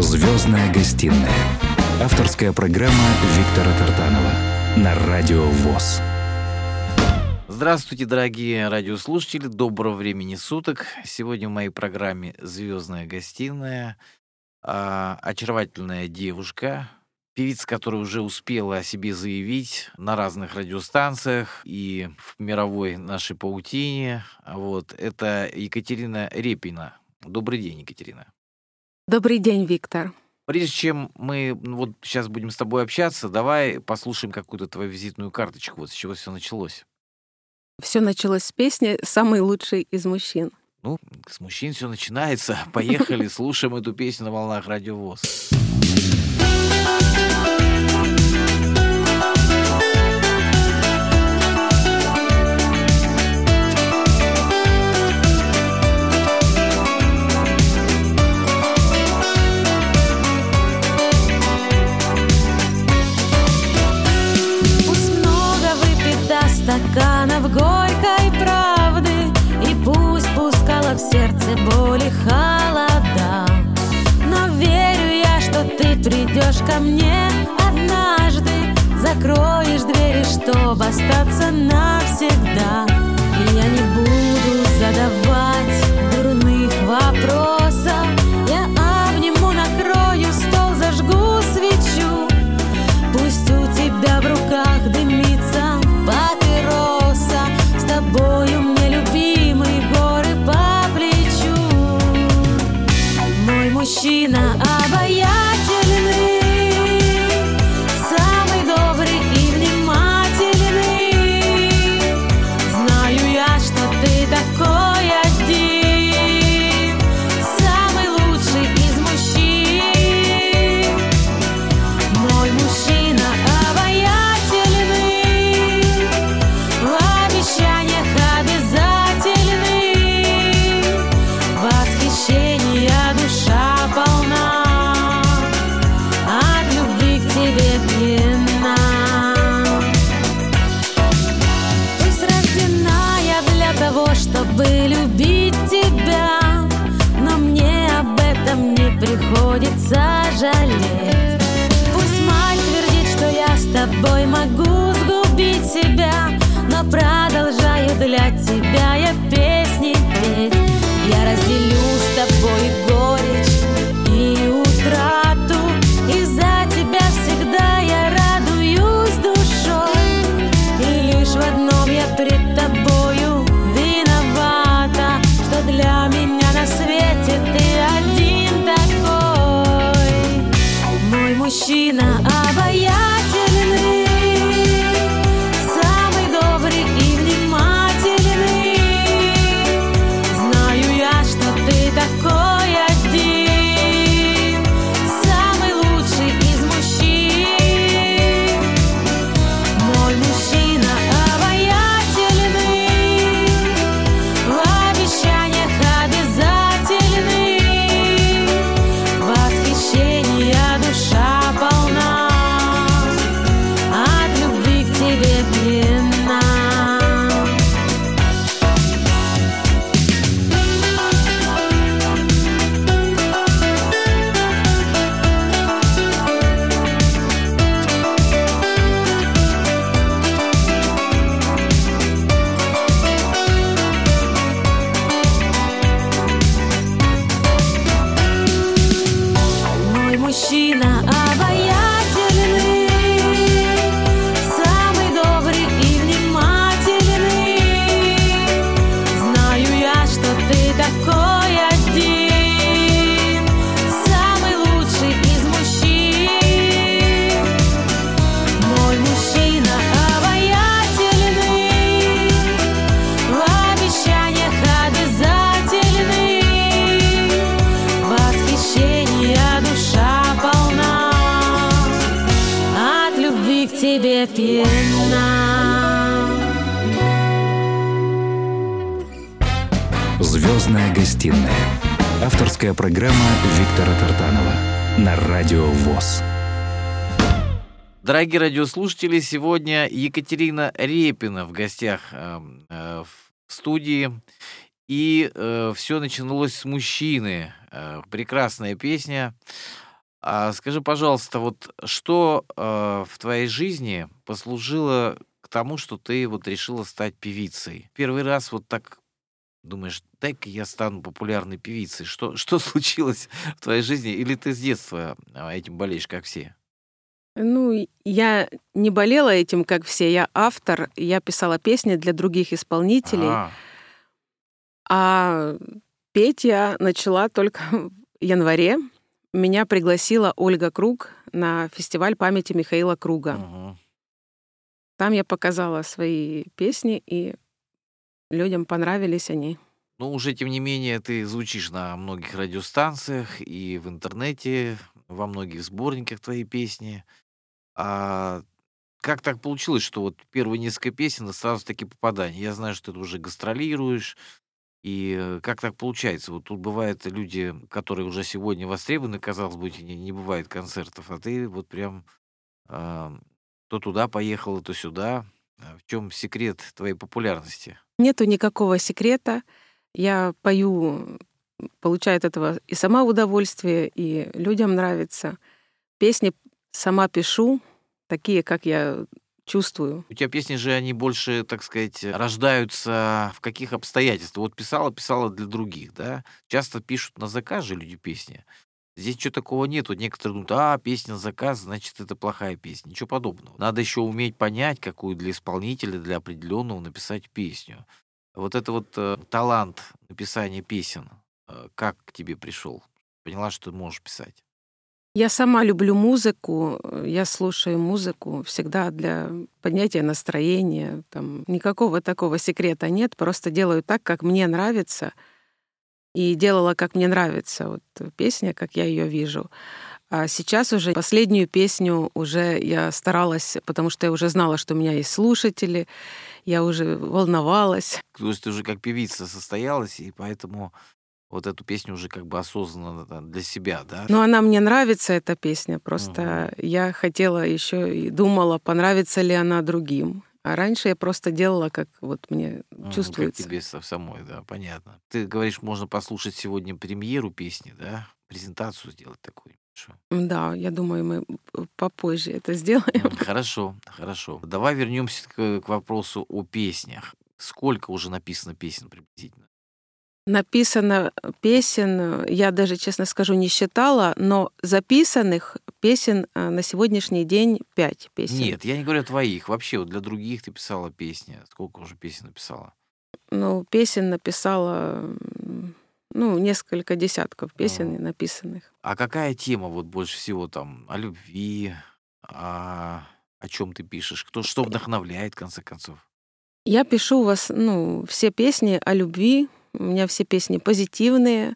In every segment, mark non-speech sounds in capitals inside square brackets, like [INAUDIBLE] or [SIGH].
Звездная гостиная. Авторская программа Виктора Тартанова на Радио ВОЗ. Здравствуйте, дорогие радиослушатели. Доброго времени суток. Сегодня в моей программе «Звездная гостиная» а, очаровательная девушка, певица, которая уже успела о себе заявить на разных радиостанциях и в мировой нашей паутине. Вот. Это Екатерина Репина. Добрый день, Екатерина. Добрый день, Виктор. Прежде чем мы ну, вот сейчас будем с тобой общаться, давай послушаем какую-то твою визитную карточку. Вот с чего все началось. Все началось с песни «Самый лучший из мужчин». Ну, с мужчин все начинается. [LAUGHS] Поехали, слушаем эту песню на волнах Радио стаканов горькой правды И пусть пускала в сердце боли холода. Но верю я, что ты придешь ко мне однажды Закроешь двери, чтобы остаться навсегда. И я не буду задавать дурных вопросов Мой приходится жалеть Пусть мать твердит, что я с тобой могу сгубить себя Но продолжаю для тебя я песни петь. Я разделю с тобой Мой Дорогие радиослушатели, сегодня Екатерина Репина в гостях э, э, в студии. И э, все начиналось с мужчины. Прекрасная песня. А скажи, пожалуйста, вот что в твоей жизни послужило к тому, что ты вот решила стать певицей? Первый раз вот так думаешь, дай-ка я стану популярной певицей. Что, что случилось в твоей жизни? Или ты с детства этим болеешь, как все? Ну, я не болела этим, как все. Я автор, я писала песни для других исполнителей. А, А петь я начала только [LAUGHS] в январе. Меня пригласила Ольга Круг на фестиваль памяти Михаила Круга. мгм. Там я показала свои песни, и людям понравились они. Ну, уже тем не менее, ты звучишь на многих радиостанциях и в интернете, во многих сборниках твоей песни. А как так получилось, что вот первые несколько песен это сразу таки попадание? Я знаю, что ты уже гастролируешь, и э, как так получается? Вот тут бывают люди, которые уже сегодня востребованы, казалось бы, не, не бывает концертов, а ты вот прям а, то туда поехала, то сюда. А В чем секрет твоей популярности? Нету никакого секрета. Я пою, получаю от этого и сама удовольствие, и людям нравится. Песни сама пишу, такие, как я чувствую. У тебя песни же, они больше, так сказать, рождаются в каких обстоятельствах? Вот писала, писала для других, да? Часто пишут на заказ же люди песни. Здесь ничего такого нет. Вот некоторые думают, а, песня на заказ, значит, это плохая песня. Ничего подобного. Надо еще уметь понять, какую для исполнителя, для определенного написать песню. Вот это вот э, талант написания песен, э, как к тебе пришел? Поняла, что ты можешь писать? Я сама люблю музыку, я слушаю музыку всегда для поднятия настроения. Там никакого такого секрета нет, просто делаю так, как мне нравится. И делала, как мне нравится. Вот песня, как я ее вижу. А сейчас уже последнюю песню уже я старалась, потому что я уже знала, что у меня есть слушатели, я уже волновалась. То есть ты уже как певица состоялась, и поэтому вот эту песню уже как бы осознанно для себя, да? Но она мне нравится, эта песня. Просто я хотела еще и думала, понравится ли она другим. А раньше я просто делала, как вот мне Как чувствуется. тебе со- самой, да, понятно. Ты говоришь, можно послушать сегодня премьеру песни, да? Презентацию сделать такую. Да, я думаю, мы попозже это сделаем. Хорошо, хорошо. Давай вернемся к, к вопросу о песнях. Сколько уже написано песен приблизительно? Написано песен, я даже, честно скажу, не считала, но записанных песен э, на сегодняшний день пять песен. Нет, я не говорю о твоих. Вообще, вот для других ты писала песни. Сколько уже песен написала? Ну, песен написала, ну, несколько десятков песен Мгм. написанных. А какая тема вот больше всего там о любви, о, о чем ты пишешь? Кто что вдохновляет, в конце концов? Я пишу у вас, ну, все песни о любви. У меня все песни позитивные,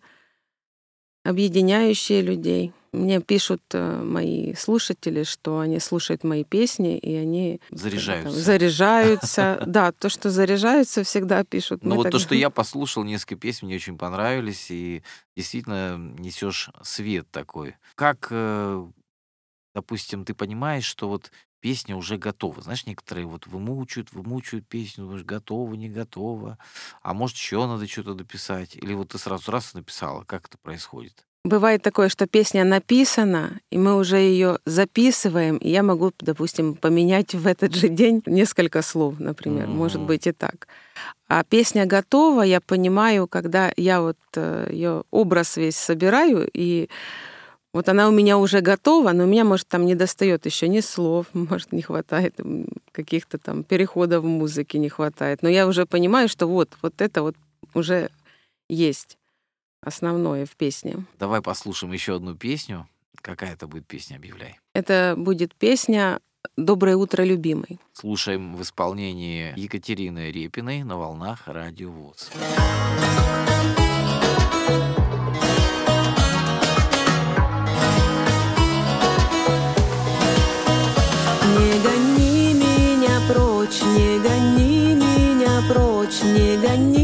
объединяющие людей. Мне пишут э, мои слушатели, что они слушают мои песни, и они бы там Заряжаются. заряжаются. [LAUGHS] Да, то, что заряжаются, всегда пишут. Ну вот так- то, что я послушал, несколько песен мне очень понравились, и действительно несешь свет такой. Как, э, допустим, ты понимаешь, что вот песня уже готова. Знаешь, некоторые вот вымучают, вымучают песню, думаешь, готова, не готова, а может еще надо что-то дописать, или вот ты сразу раз и написала, как это происходит? Бывает такое, что песня написана, и мы уже ее записываем, и я могу, допустим, поменять в этот же день несколько слов, например. Может Мгм. быть и так. А песня готова, я понимаю, когда я вот ее образ весь собираю, и вот она у меня уже готова, но у меня, может, там не достает еще ни слов, [LAUGHS] может, не хватает каких-то там переходов в музыке, не хватает. Но я уже понимаю, что вот, вот это вот уже есть основное в песне. Давай послушаем еще одну песню. Какая это будет песня, объявляй. Это будет песня «Доброе утро, любимый». Слушаем в исполнении Екатерины Репиной на волнах Радио ВОЗ. Не гони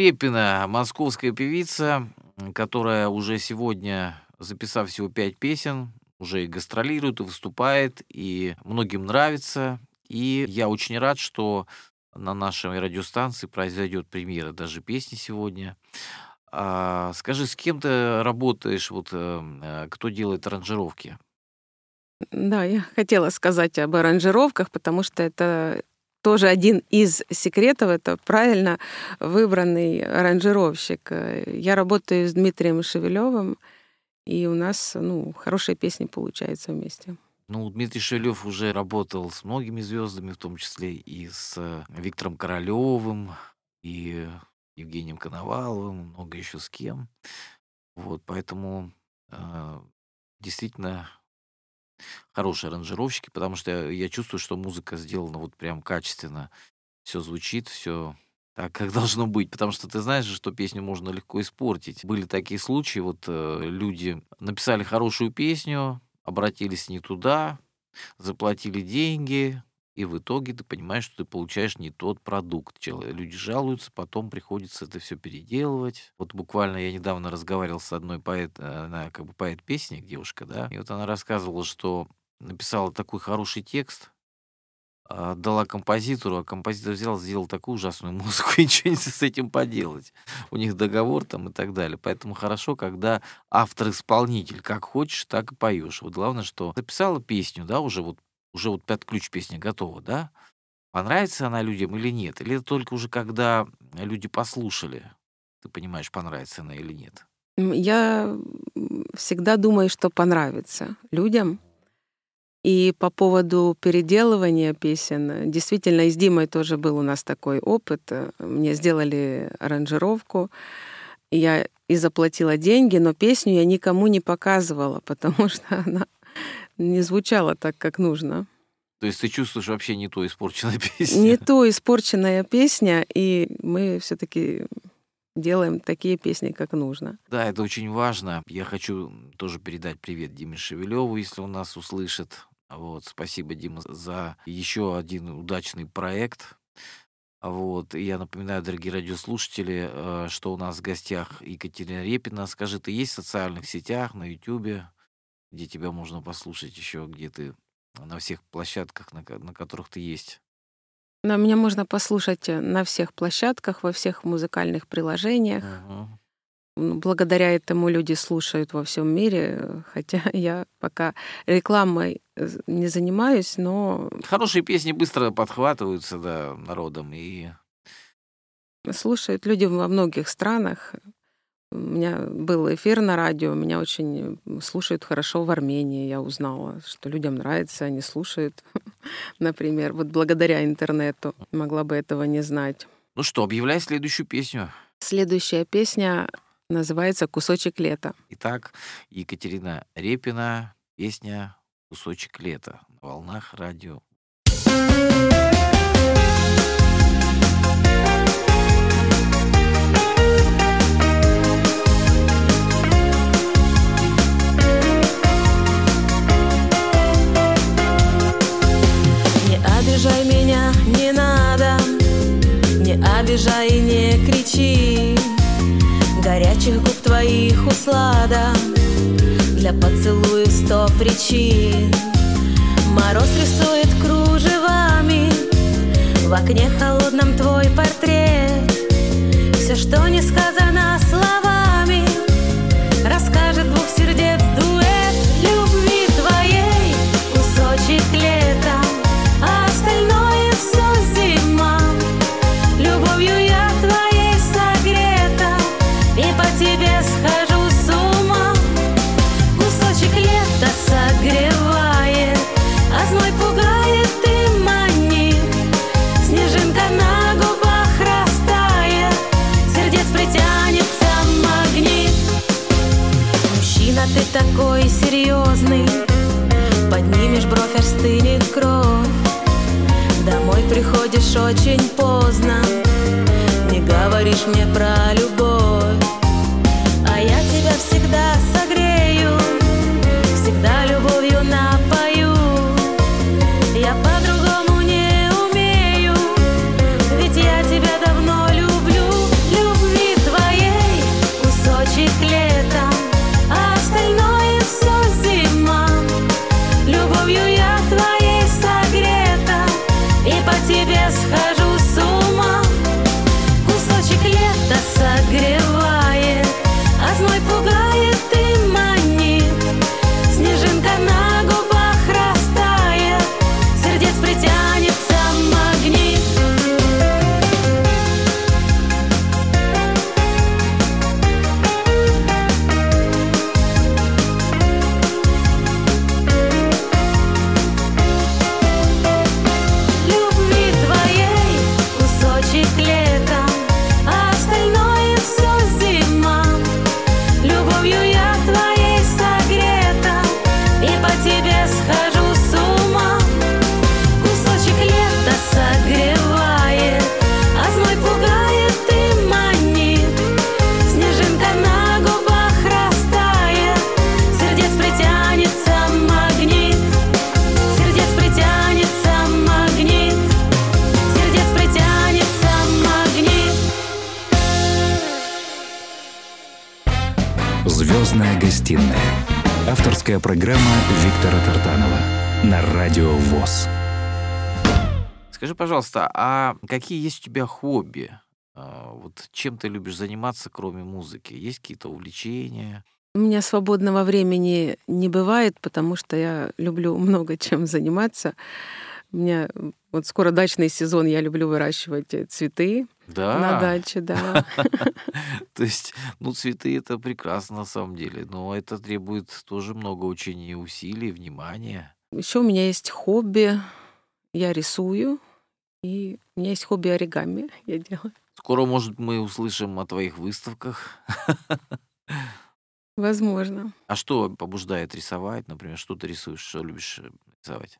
Репина, московская певица, которая уже сегодня, записав всего пять песен, уже и гастролирует, и выступает, и многим нравится. И я очень рад, что на нашей радиостанции произойдет премьера даже песни сегодня. А, скажи, с кем ты работаешь, вот, э, кто делает аранжировки? Да, я хотела сказать об аранжировках, потому что это тоже один из секретов, это правильно выбранный аранжировщик. Я работаю с Дмитрием Шевелевым, и у нас ну, хорошие песни получаются вместе. Ну, Дмитрий Шевелев уже работал с многими звездами, в том числе и с э, Виктором Королевым, и Евгением Коноваловым, много еще с кем. Вот, поэтому э, действительно хорошие аранжировщики, потому что я, я чувствую, что музыка сделана вот прям качественно. Все звучит, все так, как [LAUGHS] должно быть. Потому что ты знаешь, что песню можно легко испортить. Были такие случаи, вот э, люди написали хорошую песню, обратились не туда, заплатили деньги, и в итоге ты понимаешь, что ты получаешь не тот продукт. Люди жалуются, потом приходится это все переделывать. Вот буквально я недавно разговаривал с одной поэт, она как бы поэт-песник, девушка, да, и вот она рассказывала, что написала такой хороший текст, отдала композитору, а композитор взял, сделал такую ужасную [LAUGHS] музыку, и ничего не с этим поделать. У них договор там и так далее. Поэтому хорошо, когда автор-исполнитель как хочешь, так и поешь. Вот главное, что записала песню, да, уже вот уже вот пят ключ песни готова, да? Понравится она людям или нет? Или это только уже когда люди послушали, ты понимаешь, понравится она или нет? Я всегда думаю, что понравится людям. И по поводу переделывания песен, действительно, и с Димой тоже был у нас такой опыт. Мне сделали аранжировку, я и заплатила деньги, но песню я никому не показывала, [LAUGHS] потому что она не звучала так, как нужно. То есть ты чувствуешь вообще не то испорченная [LAUGHS] песня? Не то испорченная песня, и мы все таки делаем такие песни, как нужно. Да, это очень важно. Я хочу тоже передать привет Диме Шевелеву, если он нас услышит. Вот, спасибо, Дима, за еще один удачный проект. Вот, и я напоминаю, дорогие радиослушатели, э, что у нас в гостях Екатерина Репина. Скажи, ты есть в социальных сетях, на Ютубе? Где тебя можно послушать еще, где ты на всех площадках, на, на которых ты есть. Но меня можно послушать э, на всех площадках, во всех музыкальных приложениях. Угу. Благодаря этому люди слушают во всем мире, хотя [LAUGHS] я пока рекламой э, не занимаюсь, но... Хорошие песни быстро подхватываются да, народом и... Слушают люди во многих странах. У меня был эфир на радио, меня очень слушают хорошо в Армении. Я узнала, что людям нравится, они слушают, [LAUGHS] например. Вот благодаря интернету могла бы этого не знать. Ну что, объявляй следующую песню. Следующая песня называется «Кусочек лета». Итак, Екатерина Репина, песня «Кусочек лета» на волнах радио. Обижай меня, не надо. Не обижай и не кричи. Горячих губ твоих услада Для поцелуев сто причин. Мороз рисует кружевами. В окне холодном твой портрет. Все, что не сказано словами серьезный. Поднимешь бровь, аж стынет кровь. Домой приходишь очень поздно. Не говоришь мне про любовь программа Виктора Тартанова на Радио ВОЗ. Скажи, пожалуйста, а какие есть у тебя хобби? А, Вот чем ты любишь заниматься, кроме музыки? Есть какие-то увлечения? У меня свободного времени не бывает, потому что я люблю [LAUGHS] много чем заниматься. У меня вот скоро дачный сезон, я люблю выращивать э, цветы на Да. даче, да. [LAUGHS] То есть, ну, цветы это прекрасно на самом деле, но это требует тоже много учения, усилий, внимания. Еще у меня есть хобби. Я рисую, и у меня есть хобби оригами. [LAUGHS] Я делаю. Скоро, может, мы услышим о твоих выставках. Возможно. А что побуждает рисовать, например, что ты рисуешь, что любишь рисовать?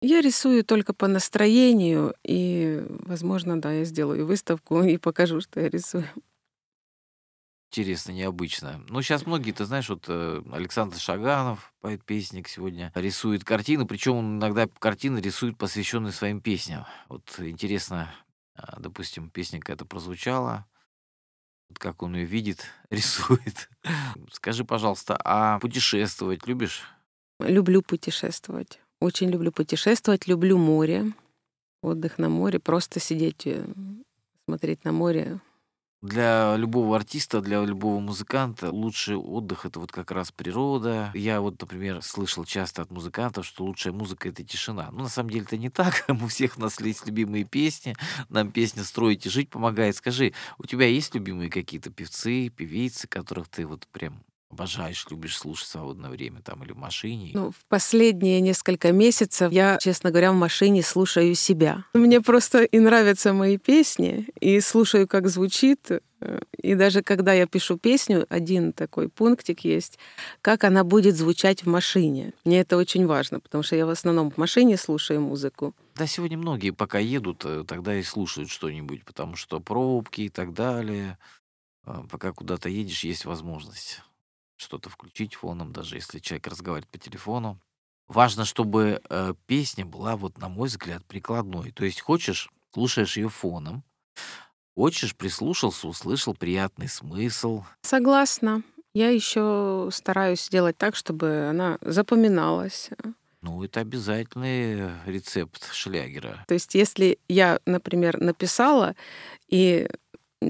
Я рисую только по настроению, и, возможно, да, я сделаю выставку и покажу, что я рисую. Интересно, необычно. Ну, сейчас многие, ты знаешь, вот э, Александр Шаганов, поэт-песник, сегодня рисует картины, причем он иногда картины рисует, посвященные своим песням. Вот интересно, а, допустим, песня какая-то прозвучала, вот как он ее видит, [LAUGHS] рисует. Скажи, пожалуйста, а путешествовать любишь? Люблю путешествовать. Очень люблю путешествовать, люблю море, отдых на море, просто сидеть, э, смотреть на море. Для любого артиста, для любого музыканта лучший отдых это вот как раз природа. Я вот, например, слышал часто от музыкантов, что лучшая музыка это тишина. Ну, на самом деле это не так. [LAUGHS] У всех у нас есть любимые песни. Нам песня «Строить и жить» помогает. Скажи, у тебя есть любимые какие-то певцы, певицы, которых ты вот прям обожаешь, любишь слушать в свободное время там или в машине? Ну, в последние несколько месяцев я, честно говоря, в машине слушаю себя. Мне просто и нравятся мои песни, и слушаю, как звучит. э, И даже когда я пишу песню, один такой пунктик есть, как она будет звучать в машине. Мне это очень важно, потому что я в основном в машине слушаю музыку. Да, сегодня многие пока едут, э, тогда и слушают что-нибудь, потому что пробки и так далее. А, Пока куда-то едешь, есть возможность что-то включить фоном, даже если человек разговаривает по телефону. Важно, чтобы э, песня была, вот на мой взгляд, прикладной. То есть хочешь, слушаешь ее фоном, хочешь, прислушался, услышал приятный смысл. Согласна. Я еще стараюсь сделать так, чтобы она запоминалась. Ну, это обязательный рецепт шлягера. То есть, если я, например, написала и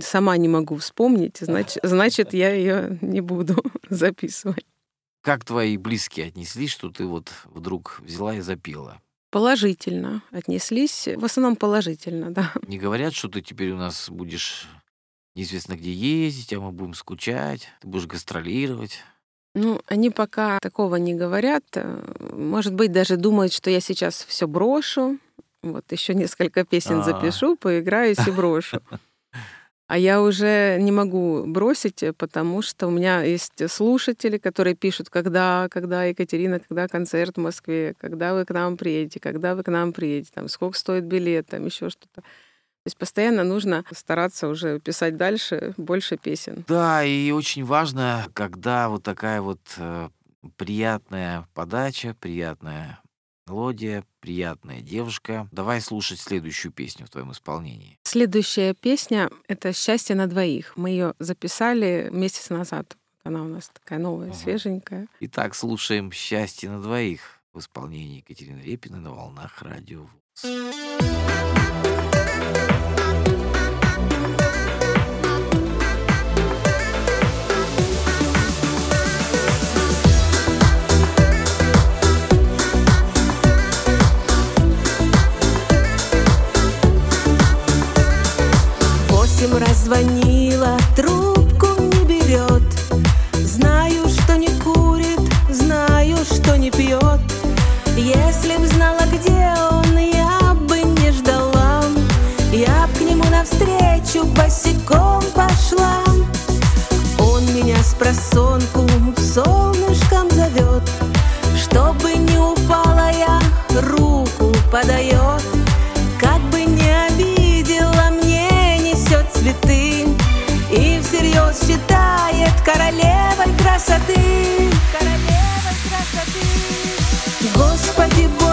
сама не могу вспомнить, значит, значит я ее не буду [LAUGHS] записывать. Как твои близкие отнеслись, что ты вот вдруг взяла и запела? Положительно отнеслись, в основном положительно, да. Не говорят, что ты теперь у нас будешь неизвестно где ездить, а мы будем скучать, ты будешь гастролировать. Ну, они пока такого не говорят. Может быть, даже думают, что я сейчас все брошу. Вот еще несколько песен А. запишу, поиграюсь и брошу. [LAUGHS] А я уже не могу бросить, э, потому что у меня есть слушатели, которые пишут, когда, когда, Екатерина, когда концерт в Москве, когда вы к нам приедете, когда вы к нам приедете, там, сколько стоит билет, там, еще что-то. То есть постоянно нужно стараться уже писать дальше больше песен. Да, и очень важно, когда вот такая вот э, приятная подача, приятная мелодия, приятная девушка. Давай слушать следующую песню в твоем исполнении. Следующая песня — это «Счастье на двоих». Мы ее записали месяц назад. Она у нас такая новая, Ага. свеженькая. Итак, слушаем «Счастье на двоих» в исполнении Екатерины Репиной на волнах радио ВОЗ. Восемь звонила, трубку не берет. Знаю, что не курит, знаю, что не пьет. Если б знала, где он, я бы не ждала. Я б к нему навстречу босиком пошла. Он меня с просонку солнышком зовет. Чтобы не упала я, руку подает считает королевой красоты. Королевой красоты. Господи, Боже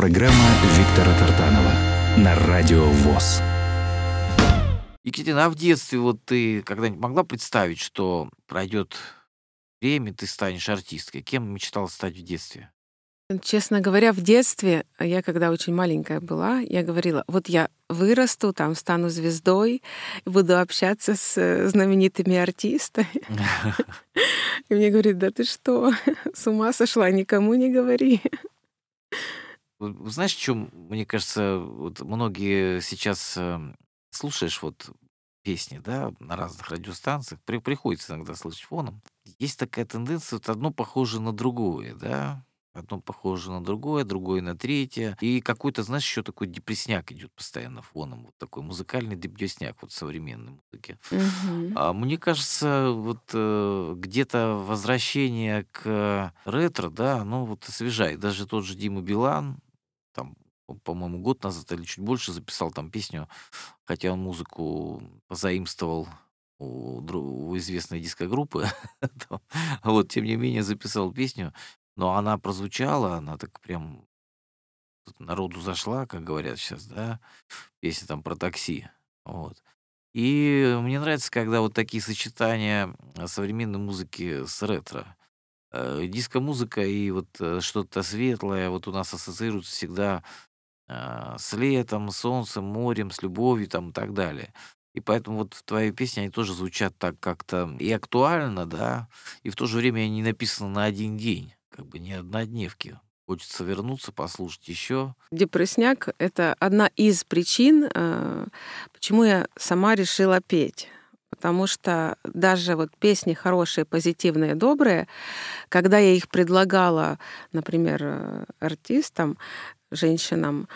программа Виктора Тартанова на Радио ВОЗ. Екатерина, а в детстве вот ты когда-нибудь могла представить, что пройдет время, ты станешь артисткой? Кем мечтала стать в детстве? Честно говоря, в детстве, я когда очень маленькая была, я говорила, вот я вырасту, там стану звездой, буду общаться с э, знаменитыми артистами. [LAUGHS] И мне говорит, да ты что, с ума сошла, никому не говори. Знаешь, в чем, мне кажется, вот многие сейчас э, слушаешь вот песни, да, на разных радиостанциях, при- приходится иногда слышать фоном. Есть такая тенденция, вот одно похоже на другое, да, одно похоже на другое, другое на третье. И какой-то, знаешь, еще такой депресняк идет постоянно фоном, вот такой музыкальный депресняк вот в современной музыке. Мгм. А мне кажется, вот э, где-то возвращение к ретро, да, оно вот освежает. Даже тот же Дима Билан, по-моему, год назад или чуть больше записал там песню, хотя он музыку позаимствовал у, у известной дискогруппы, [LAUGHS] вот, тем не менее записал песню, но она прозвучала, она так прям народу зашла, как говорят сейчас, да, песня там про такси, вот. И мне нравится, когда вот такие сочетания э, современной музыки с ретро. Э, Диско-музыка и вот э, что-то светлое вот у нас ассоциируется всегда а, с летом, солнцем, морем, с любовью там и так далее. И поэтому вот в твоей песне они тоже звучат так как-то и актуально, да, и в то же время они написаны на один день, как бы не однодневки. Хочется вернуться, послушать еще. Депрессняк — это одна из причин, э, почему я сама решила петь. Потому что даже вот песни хорошие, позитивные, добрые, когда я их предлагала, например, э, артистам, женщинам,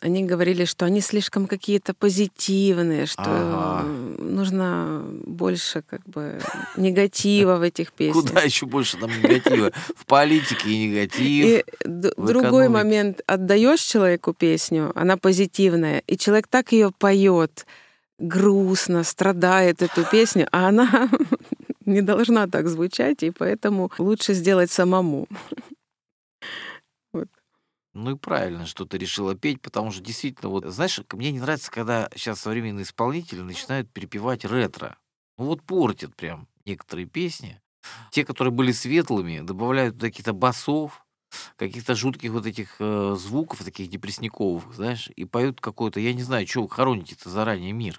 они говорили, что они слишком какие-то позитивные, что Ага. нужно больше как бы негатива в этих [LAUGHS] песнях. Куда еще больше там негатива? В политике и негатив. И другой момент отдаешь человеку песню, она позитивная, и человек так ее поет, грустно, страдает эту песню, а она [LAUGHS] не должна так звучать, и поэтому лучше сделать самому. Ну и правильно, что ты решила петь, потому что действительно, вот, знаешь, мне не нравится, когда сейчас современные исполнители начинают перепевать ретро. Ну вот портят прям некоторые песни. Те, которые были светлыми, добавляют каких-то басов, каких-то жутких вот этих э, звуков, таких депрессниковых, знаешь, и поют какой-то, я не знаю, что вы хороните-то заранее мир.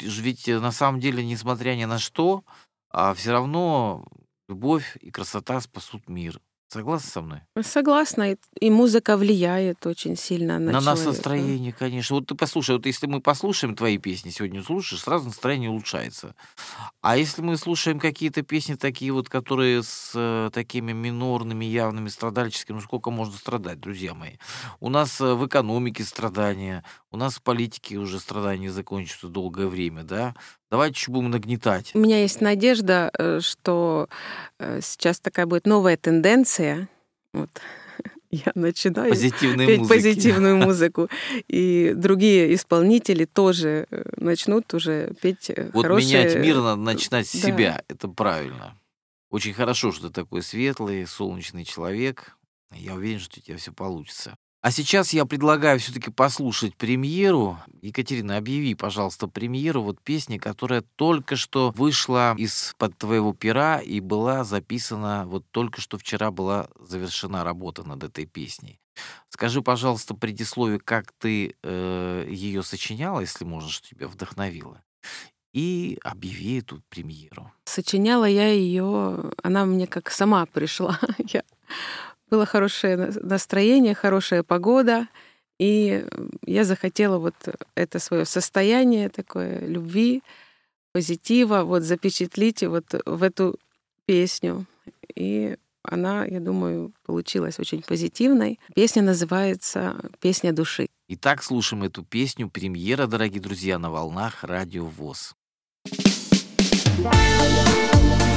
Ведь э, на самом деле, несмотря ни на что, а все равно любовь и красота спасут мир. Согласна со мной? Согласна. И, музыка влияет очень сильно на, На нас настроение, конечно. Вот ты послушай, вот если мы послушаем твои песни сегодня, слушаешь, сразу настроение улучшается. А если мы слушаем какие-то песни такие вот, которые с э, такими минорными, явными страдальческими, ну сколько можно страдать, друзья мои? У нас э, в экономике страдания, у нас в политике уже страдания закончатся долгое время, да? Давайте еще будем нагнетать. У меня есть надежда, э, что э, сейчас такая будет новая тенденция. Вот [LAUGHS] я начинаю Позитивные петь музыки. позитивную [LAUGHS] музыку, и другие исполнители тоже э, начнут уже петь Вот хорошие... менять мир надо начинать с да. себя. Это правильно. Очень хорошо, что ты такой светлый, солнечный человек. Я уверен, что у тебя все получится. А сейчас я предлагаю все-таки послушать премьеру. Екатерина, объяви, пожалуйста, премьеру вот песни, которая только что вышла из-под твоего пера и была записана, вот только что вчера была завершена работа над этой песней. Скажи, пожалуйста, предисловие, как ты э, ее сочиняла, если можно, что тебя вдохновило, и объяви эту премьеру. Сочиняла я ее, она мне как сама пришла. [LAUGHS] Я... Было хорошее на- настроение, хорошая погода, и я захотела вот это свое состояние такое любви, позитива вот запечатлить вот в эту песню. И она, я думаю, получилась очень позитивной. Песня называется «Песня души». Итак, слушаем эту песню. Премьера, дорогие друзья, на волнах Радио ВОЗ. Я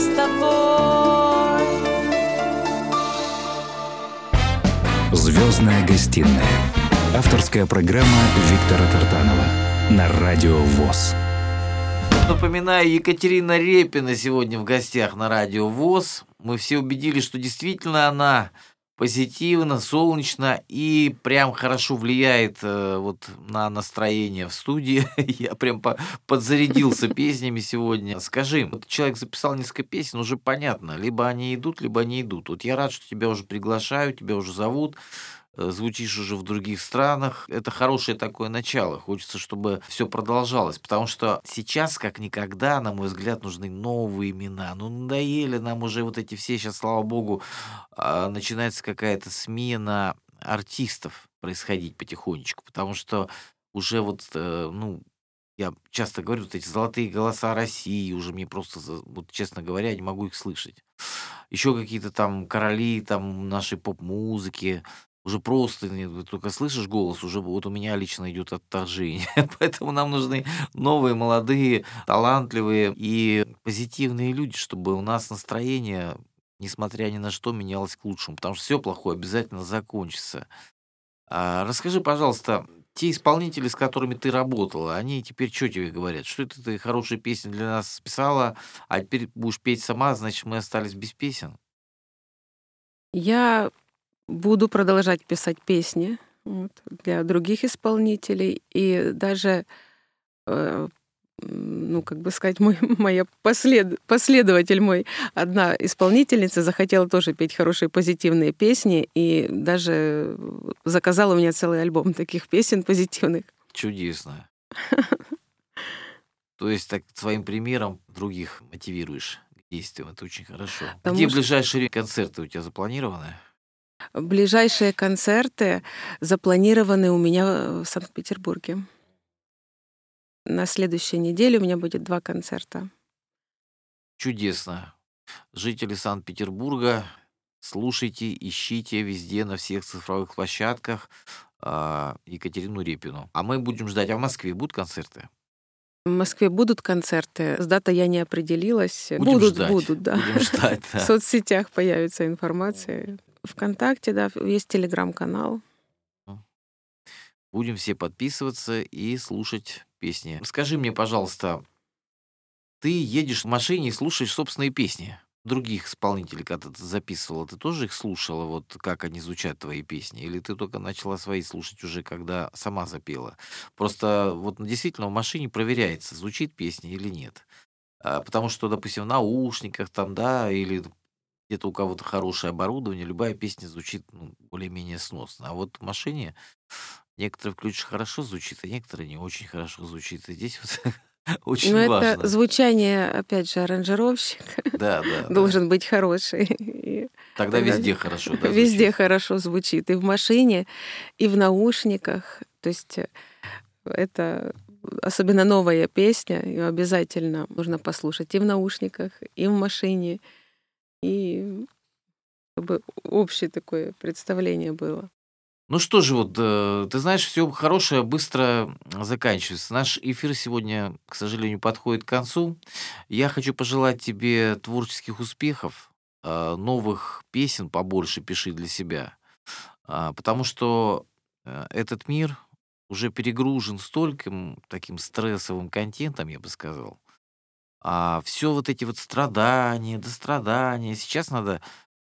с тобой. Звездная гостиная. Авторская программа Виктора Тартанова на радио ВОЗ. Напоминаю, Екатерина Репина сегодня в гостях на радио ВОЗ. Мы все убедились, что действительно она позитивно, солнечно и прям хорошо влияет э, вот на настроение в студии. [LAUGHS] Я прям по подзарядился [LAUGHS] песнями сегодня. Скажи, вот человек записал несколько песен, уже понятно, либо они идут, либо они идут. Вот я рад, что тебя уже приглашают, тебя уже зовут. Э, звучишь уже в других странах. Это хорошее такое начало. Хочется, чтобы все продолжалось, потому что сейчас, как никогда, на мой взгляд, нужны новые имена. Ну, надоели нам уже вот эти все, сейчас, слава богу, а, начинается какая-то смена артистов происходить потихонечку, потому что уже вот, э, ну, я часто говорю, вот эти золотые голоса России уже мне просто, вот честно говоря, не могу их слышать. Еще какие-то там короли там нашей поп-музыки, уже просто только слышишь голос, уже вот у меня лично идет отторжение. [LAUGHS] Поэтому нам нужны новые, молодые, талантливые и позитивные люди, чтобы у нас настроение, несмотря ни на что, менялось к лучшему. Потому что все плохое обязательно закончится. А расскажи, пожалуйста, те исполнители, с которыми ты работала, они теперь что тебе говорят? Что это ты хорошие песни для нас писала, а теперь будешь петь сама, значит, мы остались без песен? Я буду продолжать писать песни вот, для других исполнителей. И даже, э, ну, как бы сказать, мой, [LAUGHS] моя послед, последователь мой, одна исполнительница захотела тоже петь хорошие позитивные песни и даже заказала у меня целый альбом таких песен позитивных. Чудесно. То есть так своим примером других мотивируешь к действиям. Это очень хорошо. Потому Где что... ближайшие концерты у тебя запланированы? Ближайшие концерты запланированы у меня в Санкт-Петербурге. На следующей неделе у меня будет два концерта. Чудесно. Жители Санкт-Петербурга, слушайте, ищите везде, на всех цифровых площадках э, Екатерину Репину. А мы будем ждать. А в Москве будут концерты? В Москве будут концерты. С датой я не определилась. Будем будут, ждать. будут, да. Будем ждать, да. [LAUGHS] В соцсетях появится информация. ВКонтакте, да, есть телеграм-канал. Будем все подписываться и слушать песни. Скажи мне, пожалуйста, ты едешь в машине и слушаешь собственные песни других исполнителей, когда ты записывала, ты тоже их слушала, вот как они звучат, твои песни? Или ты только начала свои слушать уже, когда сама запела? Просто вот действительно в машине проверяется, звучит песня или нет. А, потому что, допустим, в наушниках там, да, или где-то у кого-то хорошее оборудование, любая песня звучит ну, более-менее сносно. А вот в машине некоторые включишь хорошо звучит, а некоторые не очень хорошо звучит. И здесь вот [LAUGHS] очень Но важно. это звучание, опять же, аранжировщик [LAUGHS] да, да, должен да. быть хороший. И тогда, тогда везде хорошо. Да, везде звучит. хорошо звучит. И в машине, и в наушниках. То есть э, это особенно новая песня, ее обязательно нужно послушать и в наушниках, и в машине и чтобы общее такое представление было. Ну что же, вот э, ты знаешь, все хорошее быстро заканчивается. Наш эфир сегодня, к сожалению, подходит к концу. Я хочу пожелать тебе творческих успехов, э, новых песен побольше пиши для себя, а, потому что э, этот мир уже перегружен стольким таким стрессовым контентом, я бы сказал, а все вот эти вот страдания, дострадания, сейчас надо,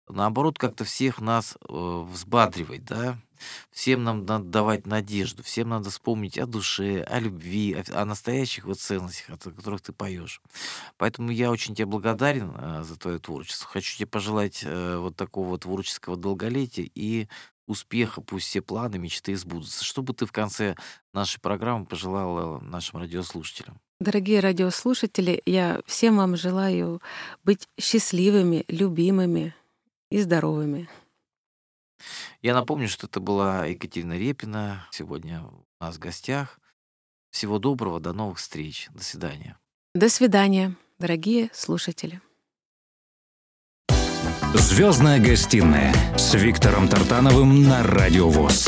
наоборот, как-то всех нас э, взбадривать, да. Всем нам надо давать надежду, всем надо вспомнить о душе, о любви, о, о настоящих вот ценностях, о которых ты поешь. Поэтому я очень тебе благодарен э, за твое творчество. Хочу тебе пожелать э, вот такого творческого долголетия и успеха, пусть все планы, мечты сбудутся. Что бы ты в конце нашей программы пожелала нашим радиослушателям? Дорогие радиослушатели, я всем вам желаю быть счастливыми, любимыми и здоровыми. Я напомню, что это была Екатерина Репина. Сегодня у нас в гостях. Всего доброго, до новых встреч. До свидания. До свидания, дорогие слушатели. Звездная гостиная с Виктором Тартановым на Радио ВОЗ.